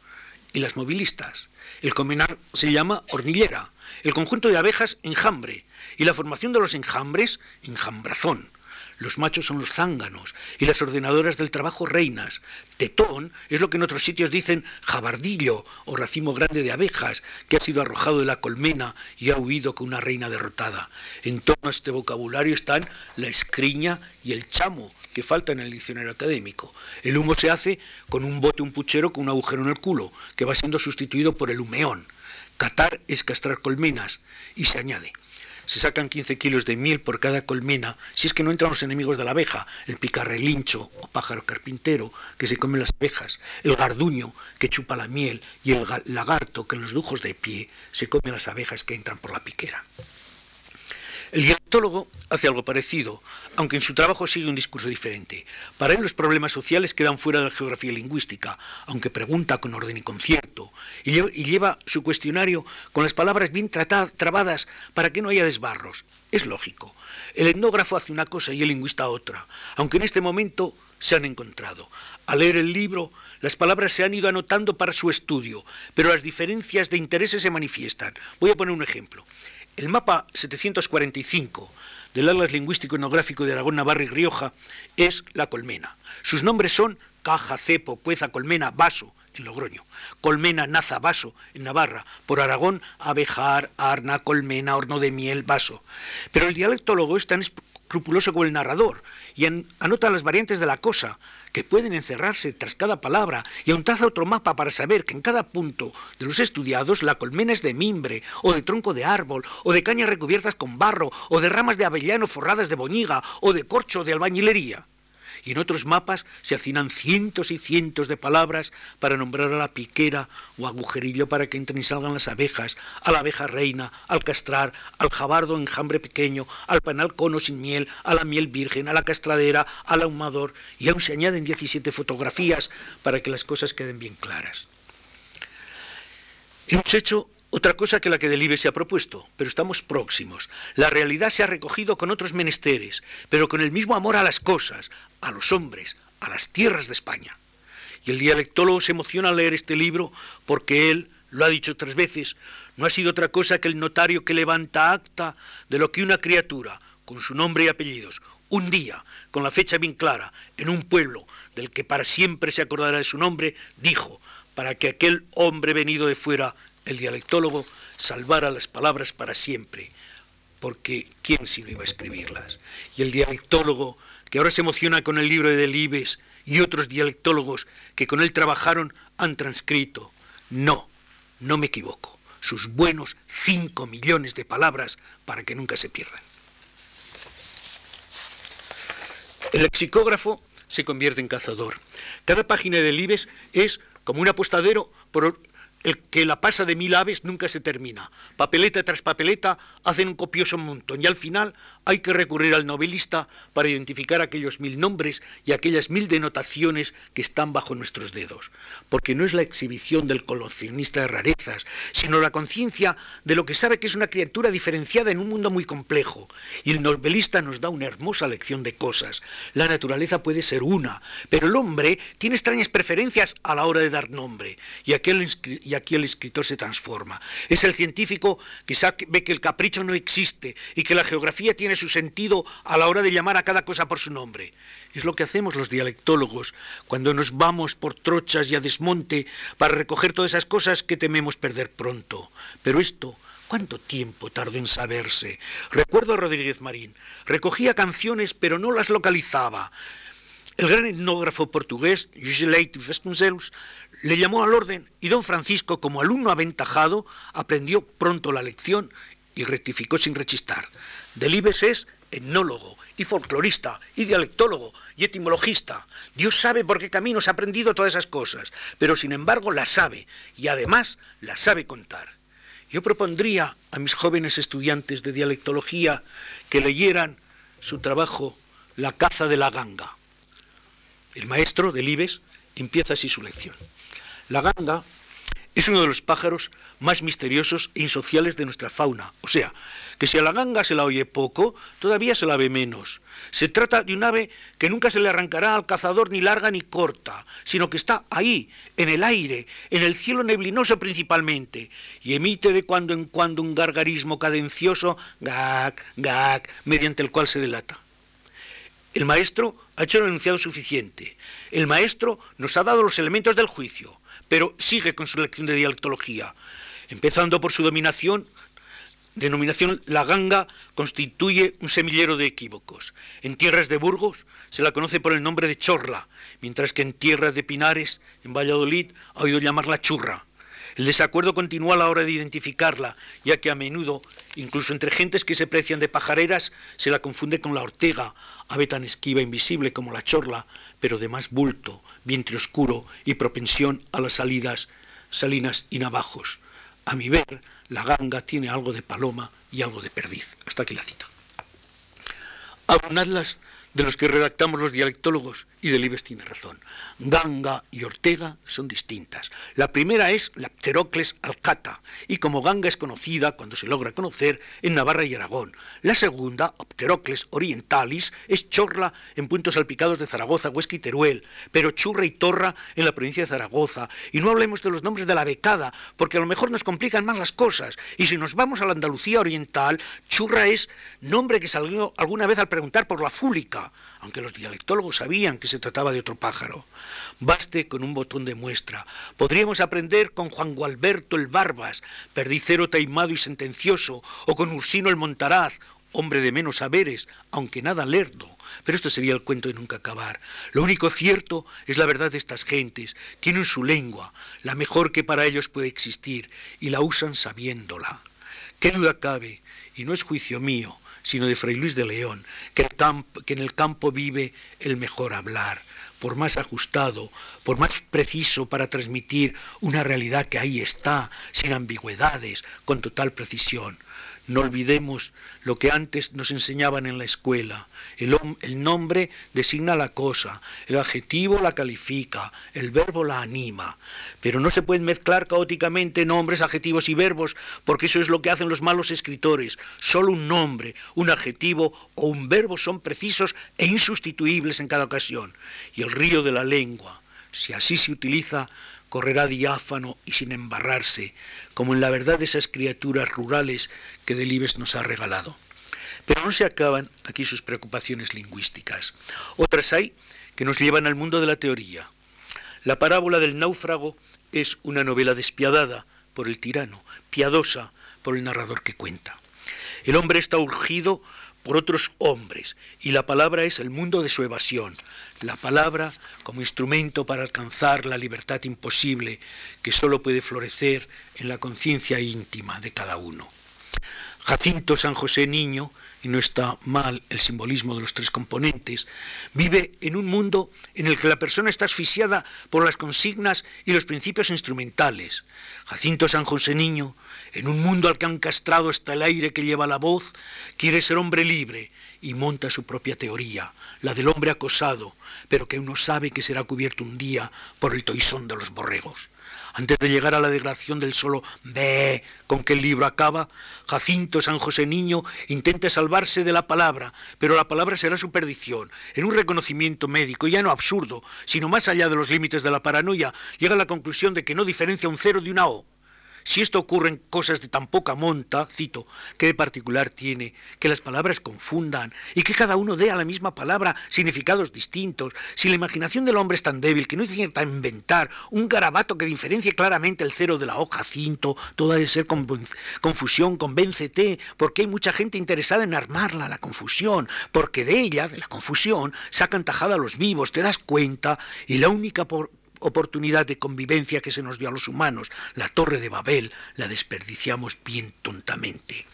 y las movilistas. El comenar se llama hornillera, el conjunto de abejas enjambre y la formación de los enjambres enjambrazón. Los machos son los zánganos y las ordenadoras del trabajo reinas. Tetón es lo que en otros sitios dicen jabardillo o racimo grande de abejas que ha sido arrojado de la colmena y ha huido con una reina derrotada. En torno a este vocabulario están la escriña y el chamo, que falta en el diccionario académico. El humo se hace con un bote, un puchero con un agujero en el culo, que va siendo sustituido por el humeón. Catar es castrar colmenas y se añade. Se sacan 15 kilos de miel por cada colmena si es que no entran los enemigos de la abeja, el picarrelincho o pájaro carpintero que se come las abejas, el garduño que chupa la miel y el lagarto que en los dujos de pie se come las abejas que entran por la piquera. El dialectólogo hace algo parecido, aunque en su trabajo sigue un discurso diferente. Para él los problemas sociales quedan fuera de la geografía lingüística, aunque pregunta con orden y concierto, y lleva, su cuestionario con las palabras bien trabadas para que no haya desbarros. Es lógico. El etnógrafo hace una cosa y el lingüista otra, aunque en este momento se han encontrado. Al leer el libro, las palabras se han ido anotando para su estudio, pero las diferencias de intereses se manifiestan. Voy a poner un ejemplo. El mapa 745 del Atlas Lingüístico Etnográfico de Aragón, Navarra y Rioja es la colmena. Sus nombres son Caja, Cepo, Cueza, Colmena, Vaso, en Logroño, Colmena, Naza, Vaso, en Navarra, por Aragón, Abejar, Arna, Colmena, Horno de Miel, Vaso. Pero el dialectólogo es tan escrupuloso como el narrador y anota las variantes de la cosa, que pueden encerrarse tras cada palabra, y aún traza otro mapa para saber que en cada punto de los estudiados la colmena es de mimbre, o de tronco de árbol, o de cañas recubiertas con barro, o de ramas de avellano forradas de boñiga, o de corcho de albañilería y en otros mapas se hacinan cientos y cientos de palabras para nombrar a la piquera o agujerillo para que entren y salgan las abejas, a la abeja reina, al castrar, al jabardo enjambre pequeño, al panal cono sin miel, a la miel virgen, a la castradera, al ahumador, y aún se añaden 17 fotografías para que las cosas queden bien claras. Hemos hecho otra cosa que la que Delibes se ha propuesto, pero estamos próximos. La realidad se ha recogido con otros menesteres, pero con el mismo amor a las cosas, a los hombres, a las tierras de España. Y el dialectólogo se emociona al leer este libro porque él, lo ha dicho tres veces, no ha sido otra cosa que el notario que levanta acta de lo que una criatura, con su nombre y apellidos, un día, con la fecha bien clara, en un pueblo del que para siempre se acordará de su nombre, dijo, para que aquel hombre venido de fuera el dialectólogo salvara las palabras para siempre, porque ¿quién si no iba a escribirlas? Y el dialectólogo, que ahora se emociona con el libro de Delibes, y otros dialectólogos que con él trabajaron, han transcrito, no, no me equivoco, sus buenos cinco millones de palabras para que nunca se pierdan. El lexicógrafo se convierte en cazador. Cada página de Delibes es como un apostadero por el que la pasa de mil aves nunca se termina. Papeleta tras papeleta hacen un copioso montón y al final hay que recurrir al novelista para identificar aquellos mil nombres y aquellas mil denotaciones que están bajo nuestros dedos. Porque no es la exhibición del coleccionista de rarezas, sino la conciencia de lo que sabe que es una criatura diferenciada en un mundo muy complejo. Y el novelista nos da una hermosa lección de cosas. La naturaleza puede ser una, pero el hombre tiene extrañas preferencias a la hora de dar nombre. Y aquel aquí el escritor se transforma. Es el científico que ve que el capricho no existe y que la geografía tiene su sentido a la hora de llamar a cada cosa por su nombre. Es lo que hacemos los dialectólogos cuando nos vamos por trochas y a desmonte para recoger todas esas cosas que tememos perder pronto. Pero esto ¿Cuánto tiempo tardó en saberse? Recuerdo a Rodríguez Marín. Recogía canciones, pero no las localizaba. El gran etnógrafo portugués, Leite Vasconcelos, le llamó al orden y don Francisco, como alumno aventajado, aprendió pronto la lección y rectificó sin rechistar. Delibes es etnólogo y folclorista y dialectólogo y etimologista. Dios sabe por qué caminos ha aprendido todas esas cosas, pero sin embargo las sabe y además las sabe contar. Yo propondría a mis jóvenes estudiantes de dialectología que leyeran su trabajo La caza de la ganga el maestro de Libes empieza así su lección. La ganga es uno de los pájaros más misteriosos e insociales de nuestra fauna. O sea, que si a la ganga se la oye poco, todavía se la ve menos. Se trata de un ave que nunca se le arrancará al cazador ni larga ni corta, sino que está ahí, en el aire, en el cielo neblinoso principalmente, y emite de cuando en cuando un gargarismo cadencioso, gag, gag, mediante el cual se delata. El maestro ha hecho el enunciado suficiente. El maestro nos ha dado los elementos del juicio, pero sigue con su lección de dialectología. Empezando por su dominación, denominación la ganga constituye un semillero de equívocos. En tierras de Burgos se la conoce por el nombre de chorla, mientras que en tierras de Pinares, en Valladolid, ha oído llamarla churra. El desacuerdo continúa a la hora de identificarla, ya que a menudo, incluso entre gentes que se precian de pajareras, se la confunde con la ortega, ave tan esquiva e invisible como la chorla, pero de más bulto, vientre oscuro y propensión a las salidas, salinas y navajos. A mi ver, la ganga tiene algo de paloma y algo de perdiz. Hasta aquí la cita. Abonadlas de los que redactamos los dialectólogos y Delibes tiene razón. Ganga y Ortega son distintas. La primera es la Pterocles alcata, y como Ganga es conocida cuando se logra conocer en Navarra y Aragón. La segunda, Pterocles orientalis, es chorla en puntos salpicados de Zaragoza, Huesca y Teruel, pero churra y torra en la provincia de Zaragoza. Y no hablemos de los nombres de la becada, porque a lo mejor nos complican más las cosas. Y si nos vamos a la Andalucía oriental, churra es nombre que salió alguna vez al preguntar por la fúlica aunque los dialectólogos sabían que se trataba de otro pájaro. Baste con un botón de muestra. Podríamos aprender con Juan Gualberto el Barbas, perdicero taimado y sentencioso, o con Ursino el Montaraz, hombre de menos saberes, aunque nada lerdo. Pero esto sería el cuento de nunca acabar. Lo único cierto es la verdad de estas gentes. Tienen su lengua, la mejor que para ellos puede existir, y la usan sabiéndola. ¿Qué duda cabe? Y no es juicio mío, sino de Fray Luis de León, que, en el campo vive el mejor hablar, por más ajustado, por más preciso para transmitir una realidad que ahí está, sin ambigüedades, con total precisión. No olvidemos lo que antes nos enseñaban en la escuela. El, nombre designa la cosa, el adjetivo la califica, el verbo la anima. Pero no se pueden mezclar caóticamente nombres, adjetivos y verbos, porque eso es lo que hacen los malos escritores. Solo un nombre, un adjetivo o un verbo son precisos e insustituibles en cada ocasión. Y el río de la lengua, si así se utiliza, correrá diáfano y sin embarrarse, como en la verdad esas criaturas rurales que Delibes nos ha regalado. Pero no se acaban aquí sus preocupaciones lingüísticas. Otras hay que nos llevan al mundo de la teoría. La parábola del náufrago es una novela despiadada por el tirano, piadosa por el narrador que cuenta. El hombre está urgido por otros hombres, y la palabra es el mundo de su evasión, la palabra como instrumento para alcanzar la libertad imposible que sólo puede florecer en la conciencia íntima de cada uno. Jacinto San José Niño y no está mal el simbolismo de los tres componentes, vive en un mundo en el que la persona está asfixiada por las consignas y los principios instrumentales. Jacinto San José Niño, en un mundo al que han castrado hasta el aire que lleva la voz, quiere ser hombre libre y monta su propia teoría, la del hombre acosado, pero que uno sabe que será cubierto un día por el toisón de los borregos. Antes de llegar a la degradación del solo ve con que el libro acaba, Jacinto San José Niño intenta salvarse de la palabra, pero la palabra será su perdición. En un reconocimiento médico, ya no absurdo, sino más allá de los límites de la paranoia, llega a la conclusión de que no diferencia un cero de una O. Si esto ocurre en cosas de tan poca monta, cito, ¿qué de particular tiene que las palabras confundan y que cada uno dé a la misma palabra significados distintos? Si la imaginación del hombre es tan débil que no es cierta inventar un garabato que diferencie claramente el cero de la hoja cinto, toda de ser confusión, convéncete, porque hay mucha gente interesada en armarla, la confusión, porque de ella, de la confusión, sacan tajada a los vivos, te das cuenta, y la única por oportunidad de convivencia que se nos dio a los humanos, la torre de Babel, la desperdiciamos bien tontamente.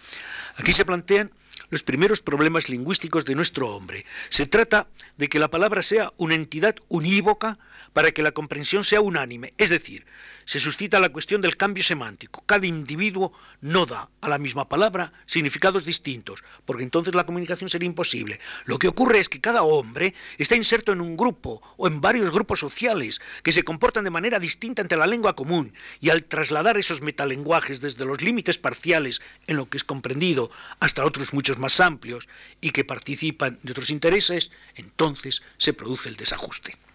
Aquí se plantean los primeros problemas lingüísticos de nuestro hombre. Se trata de que la palabra sea una entidad unívoca para que la comprensión sea unánime, es decir, se suscita la cuestión del cambio semántico. Cada individuo no da a la misma palabra significados distintos, porque entonces la comunicación sería imposible. Lo que ocurre es que cada hombre está inserto en un grupo o en varios grupos sociales que se comportan de manera distinta ante la lengua común y al trasladar esos metalenguajes desde los límites parciales en lo que es comprendido hasta otros muchos más amplios y que participan de otros intereses, entonces se produce el desajuste.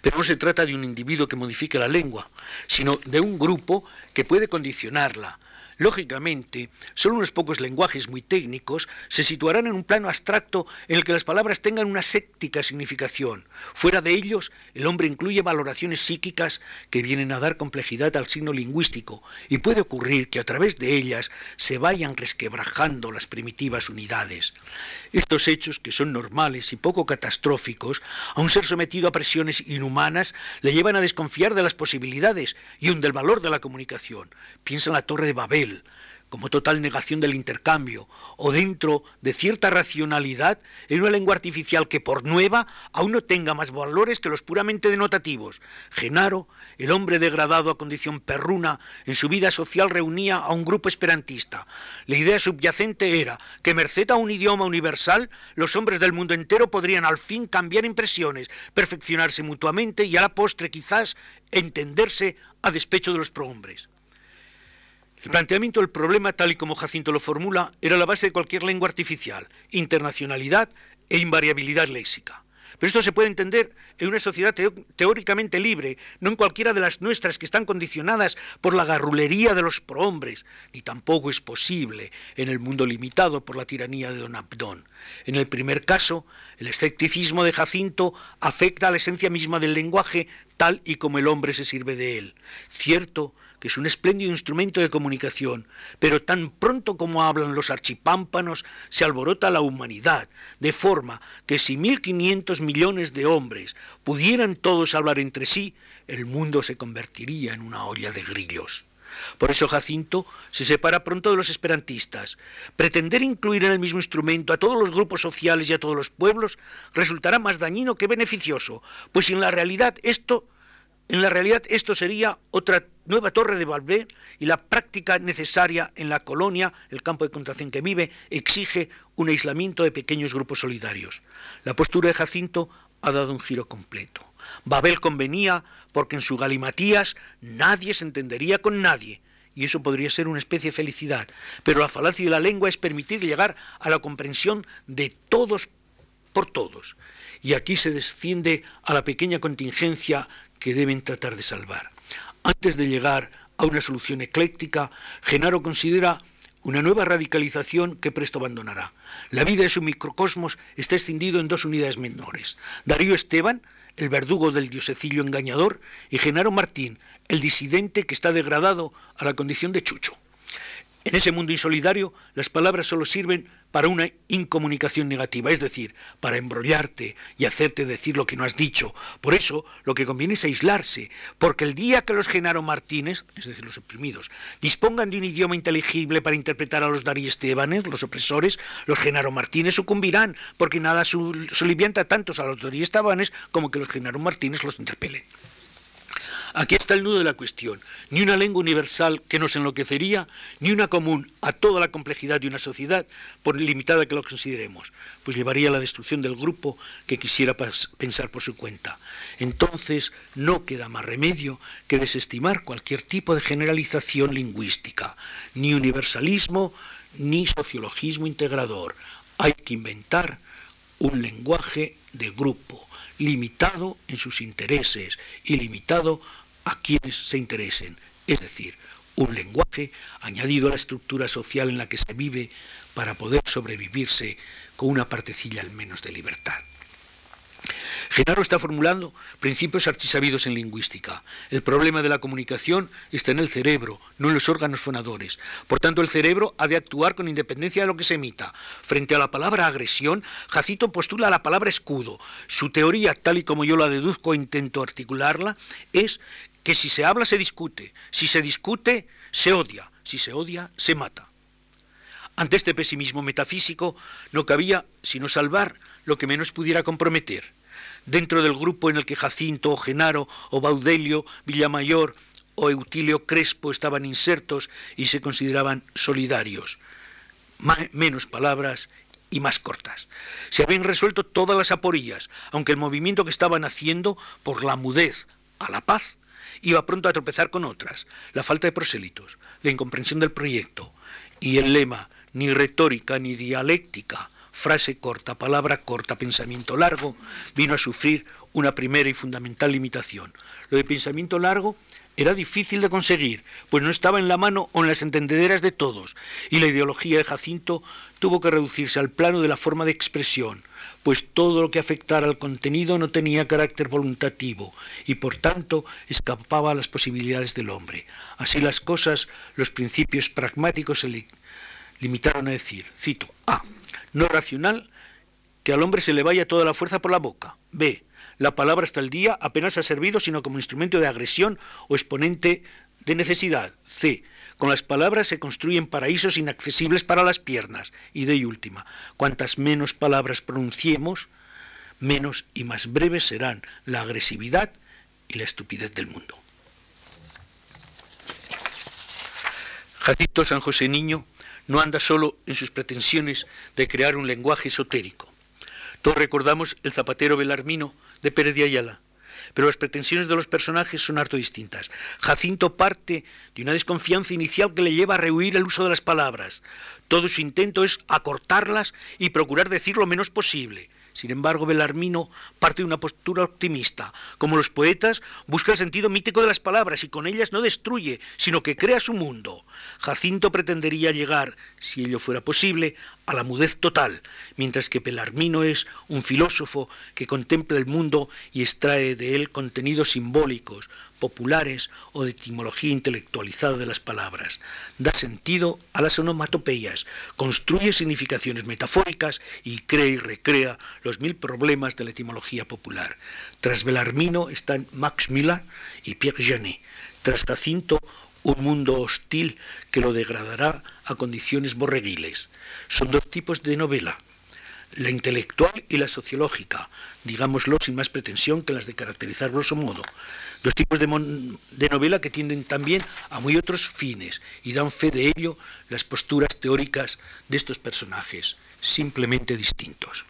Pero no se trata de un individuo que modifique la lengua, sino de un grupo que puede condicionarla, Lógicamente, solo unos pocos lenguajes muy técnicos se situarán en un plano abstracto en el que las palabras tengan una séptica significación. Fuera de ellos, el hombre incluye valoraciones psíquicas que vienen a dar complejidad al signo lingüístico y puede ocurrir que a través de ellas se vayan resquebrajando las primitivas unidades. Estos hechos, que son normales y poco catastróficos, a un ser sometido a presiones inhumanas, le llevan a desconfiar de las posibilidades y un del valor de la comunicación. Piensa en la Torre de Babel como total negación del intercambio, o dentro de cierta racionalidad en una lengua artificial que por nueva aún no tenga más valores que los puramente denotativos. Genaro, el hombre degradado a condición perruna, en su vida social reunía a un grupo esperantista. La idea subyacente era que merced a un idioma universal, los hombres del mundo entero podrían al fin cambiar impresiones, perfeccionarse mutuamente y a la postre quizás entenderse a despecho de los prohombres. El planteamiento del problema, tal y como Jacinto lo formula, era la base de cualquier lengua artificial, internacionalidad e invariabilidad léxica. Pero esto se puede entender en una sociedad teóricamente libre, no en cualquiera de las nuestras que están condicionadas por la garrulería de los prohombres, ni tampoco es posible en el mundo limitado por la tiranía de Don Abdón. En el primer caso, el escepticismo de Jacinto afecta a la esencia misma del lenguaje tal y como el hombre se sirve de él. Cierto es un espléndido instrumento de comunicación, pero tan pronto como hablan los archipámpanos, se alborota la humanidad, de forma que si 1.500 millones de hombres pudieran todos hablar entre sí, el mundo se convertiría en una olla de grillos. Por eso Jacinto se separa pronto de los esperantistas. Pretender incluir en el mismo instrumento a todos los grupos sociales y a todos los pueblos resultará más dañino que beneficioso, pues en la realidad esto en la realidad esto sería otra nueva torre de Babel y la práctica necesaria en la colonia, el campo de concentración que vive, exige un aislamiento de pequeños grupos solidarios. La postura de Jacinto ha dado un giro completo. Babel convenía porque en su galimatías nadie se entendería con nadie, y eso podría ser una especie de felicidad, pero la falacia de la lengua es permitir llegar a la comprensión de todos por todos. Y aquí se desciende a la pequeña contingencia que deben tratar de salvar. Antes de llegar a una solución ecléctica, Genaro considera una nueva radicalización que presto abandonará. La vida de su microcosmos está escindido en dos unidades menores. Darío Esteban, el verdugo del diosecillo engañador, y Genaro Martín, el disidente que está degradado a la condición de chucho. En ese mundo insolidario, las palabras solo sirven para una incomunicación negativa, es decir, para embrollarte y hacerte decir lo que no has dicho. Por eso, lo que conviene es aislarse, porque el día que los Genaro Martínez, es decir, los oprimidos, dispongan de un idioma inteligible para interpretar a los Darí Estebanes, los opresores, los Genaro Martínez sucumbirán, porque nada solivianta tantos a los Darí Estebanes como que los Genaro Martínez los interpelen. Aquí está el nudo de la cuestión. Ni una lengua universal que nos enloquecería, ni una común a toda la complejidad de una sociedad, por limitada que lo consideremos, pues llevaría a la destrucción del grupo que quisiera pensar por su cuenta. Entonces no queda más remedio que desestimar cualquier tipo de generalización lingüística, ni universalismo, ni sociologismo integrador. Hay que inventar un lenguaje de grupo, limitado en sus intereses y limitado a quienes se interesen, es decir, un lenguaje añadido a la estructura social en la que se vive para poder sobrevivirse con una partecilla al menos de libertad. Genaro está formulando principios archisabidos en lingüística. El problema de la comunicación está en el cerebro, no en los órganos fonadores. Por tanto, el cerebro ha de actuar con independencia de lo que se emita. Frente a la palabra agresión, Jacito postula la palabra escudo. Su teoría, tal y como yo la deduzco e intento articularla, es que si se habla se discute, si se discute se odia, si se odia se mata. Ante este pesimismo metafísico no cabía sino salvar lo que menos pudiera comprometer. Dentro del grupo en el que Jacinto o Genaro o Baudelio, Villamayor o Eutilio Crespo estaban insertos y se consideraban solidarios. menos palabras y más cortas. Se habían resuelto todas las aporías, aunque el movimiento que estaban haciendo por la mudez a la paz iba pronto a tropezar con otras, la falta de prosélitos, la incomprensión del proyecto y el lema, ni retórica ni dialéctica, frase corta, palabra corta, pensamiento largo, vino a sufrir una primera y fundamental limitación. Lo de pensamiento largo era difícil de conseguir, pues no estaba en la mano o en las entendederas de todos, y la ideología de Jacinto tuvo que reducirse al plano de la forma de expresión, pues todo lo que afectara al contenido no tenía carácter voluntativo y por tanto escapaba a las posibilidades del hombre. Así las cosas, los principios pragmáticos limitaron a decir, cito, A, no racional, que al hombre se le vaya toda la fuerza por la boca. B, la palabra hasta el día apenas ha servido sino como instrumento de agresión o exponente de necesidad. C, con las palabras se construyen paraísos inaccesibles para las piernas. Y de última, cuantas menos palabras pronunciemos, menos y más breves serán la agresividad y la estupidez del mundo. Jacinto San José Niño no anda solo en sus pretensiones de crear un lenguaje esotérico. Todos recordamos el zapatero Belarmino de Pérez de Ayala, pero las pretensiones de los personajes son harto distintas. Jacinto parte de una desconfianza inicial que le lleva a rehuir el uso de las palabras. Todo su intento es acortarlas y procurar decir lo menos posible. Sin embargo, Belarmino parte de una postura optimista. Como los poetas, busca el sentido mítico de las palabras y con ellas no destruye, sino que crea su mundo. Jacinto pretendería llegar, si ello fuera posible, a la mudez total, mientras que Belarmino es un filósofo que contempla el mundo y extrae de él contenidos simbólicos, populares o de etimología intelectualizada de las palabras. Da sentido a las onomatopeyas, construye significaciones metafóricas y crea y recrea los mil problemas de la etimología popular. Tras Belarmino están Max Miller y Pierre Janet. Tras Jacinto, un mundo hostil que lo degradará a condiciones borreguiles. Son dos tipos de novela, la intelectual y la sociológica, digámoslo sin más pretensión que las de caracterizar grosso modo. Dos tipos de, de, novela que tienden también a muy otros fines y dan fe de ello las posturas teóricas de estos personajes, simplemente distintos.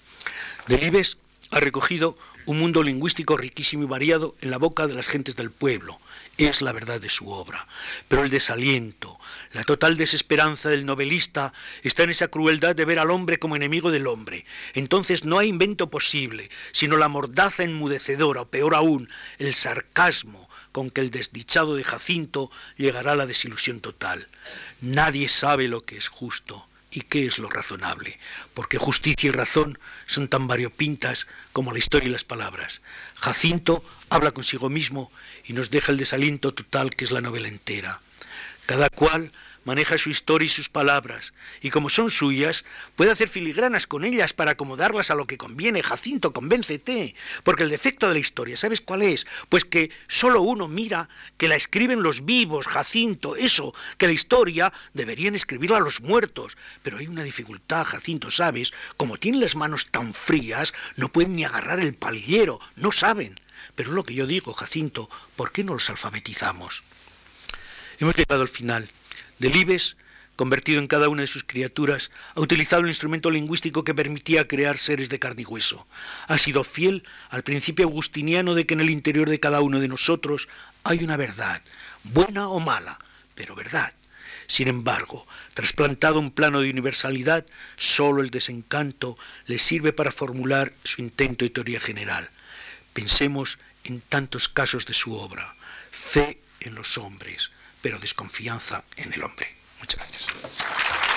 Delibes ha recogido un mundo lingüístico riquísimo y variado en la boca de las gentes del pueblo. Es la verdad de su obra. Pero el desaliento, la total desesperanza del novelista está en esa crueldad de ver al hombre como enemigo del hombre. Entonces no hay invento posible, sino la mordaza enmudecedora, o peor aún, el sarcasmo con que el desdichado de Jacinto llegará a la desilusión total. Nadie sabe lo que es justo y qué es lo razonable, porque justicia y razón son tan variopintas como la historia y las palabras. Jacinto habla consigo mismo y nos deja el desaliento total que es la novela entera. Cada cual maneja su historia y sus palabras, y como son suyas, puede hacer filigranas con ellas para acomodarlas a lo que conviene. Jacinto, convéncete, porque el defecto de la historia, ¿sabes cuál es? Pues que solo uno mira que la escriben los vivos, Jacinto, eso, que la historia deberían escribirla los muertos. Pero hay una dificultad, Jacinto, ¿sabes? Como tienen las manos tan frías, no pueden ni agarrar el palillero, no saben. Pero lo que yo digo, Jacinto, ¿por qué no los alfabetizamos? Hemos llegado al final. Delibes, convertido en cada una de sus criaturas, ha utilizado el instrumento lingüístico que permitía crear seres de carne y hueso. Ha sido fiel al principio agustiniano de que en el interior de cada uno de nosotros hay una verdad, buena o mala, pero verdad. Sin embargo, trasplantado un plano de universalidad, solo el desencanto le sirve para formular su intento y teoría general. Pensemos en tantos casos de su obra. Fe en los hombres, pero desconfianza en el hombre. Muchas gracias.